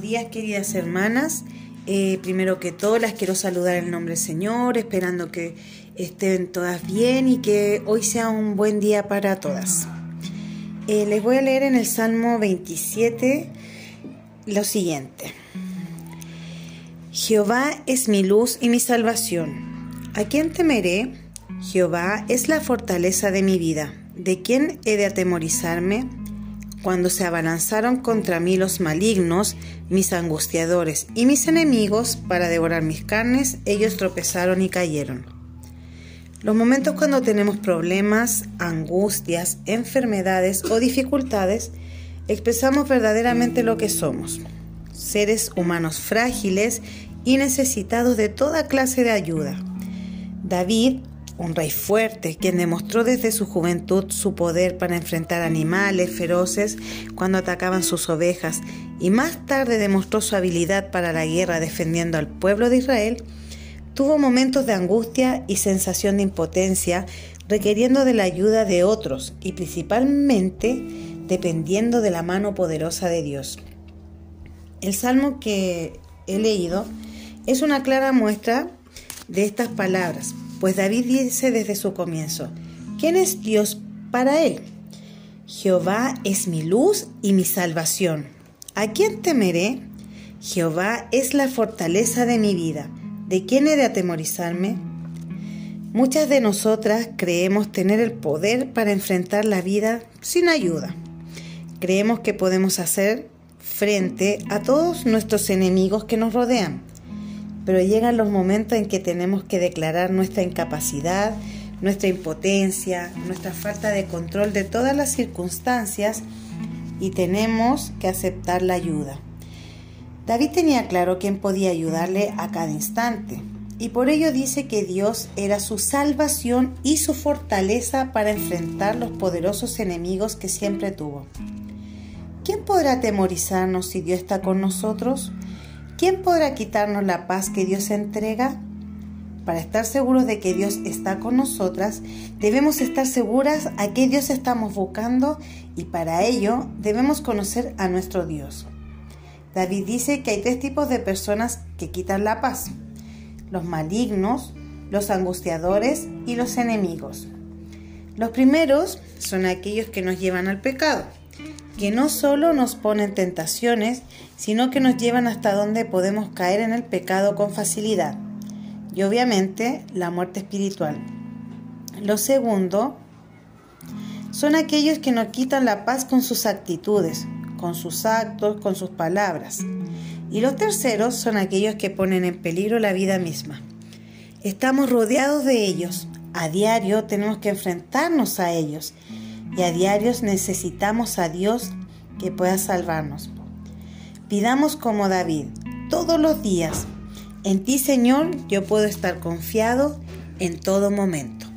días queridas hermanas. Eh, primero que todo las quiero saludar en nombre del Señor, esperando que estén todas bien y que hoy sea un buen día para todas. Eh, les voy a leer en el Salmo 27 lo siguiente. Jehová es mi luz y mi salvación. ¿A quién temeré? Jehová es la fortaleza de mi vida. ¿De quién he de atemorizarme? Cuando se abalanzaron contra mí los malignos, mis angustiadores y mis enemigos para devorar mis carnes, ellos tropezaron y cayeron. Los momentos cuando tenemos problemas, angustias, enfermedades o dificultades, expresamos verdaderamente lo que somos, seres humanos frágiles y necesitados de toda clase de ayuda. David un rey fuerte, quien demostró desde su juventud su poder para enfrentar animales feroces cuando atacaban sus ovejas y más tarde demostró su habilidad para la guerra defendiendo al pueblo de Israel, tuvo momentos de angustia y sensación de impotencia requiriendo de la ayuda de otros y principalmente dependiendo de la mano poderosa de Dios. El salmo que he leído es una clara muestra de estas palabras, pues David dice desde su comienzo, ¿quién es Dios para él? Jehová es mi luz y mi salvación. ¿A quién temeré? Jehová es la fortaleza de mi vida. ¿De quién he de atemorizarme? Muchas de nosotras creemos tener el poder para enfrentar la vida sin ayuda. Creemos que podemos hacer frente a todos nuestros enemigos que nos rodean pero llegan los momentos en que tenemos que declarar nuestra incapacidad, nuestra impotencia, nuestra falta de control de todas las circunstancias y tenemos que aceptar la ayuda. David tenía claro quién podía ayudarle a cada instante y por ello dice que Dios era su salvación y su fortaleza para enfrentar los poderosos enemigos que siempre tuvo. ¿Quién podrá atemorizarnos si Dios está con nosotros? ¿Quién podrá quitarnos la paz que Dios entrega? Para estar seguros de que Dios está con nosotras, debemos estar seguras a qué Dios estamos buscando y para ello debemos conocer a nuestro Dios. David dice que hay tres tipos de personas que quitan la paz. Los malignos, los angustiadores y los enemigos. Los primeros son aquellos que nos llevan al pecado que no solo nos ponen tentaciones, sino que nos llevan hasta donde podemos caer en el pecado con facilidad. Y obviamente la muerte espiritual. Lo segundo son aquellos que nos quitan la paz con sus actitudes, con sus actos, con sus palabras. Y los terceros son aquellos que ponen en peligro la vida misma. Estamos rodeados de ellos. A diario tenemos que enfrentarnos a ellos y a diarios necesitamos a Dios que pueda salvarnos. Pidamos como David, todos los días, en ti Señor yo puedo estar confiado en todo momento.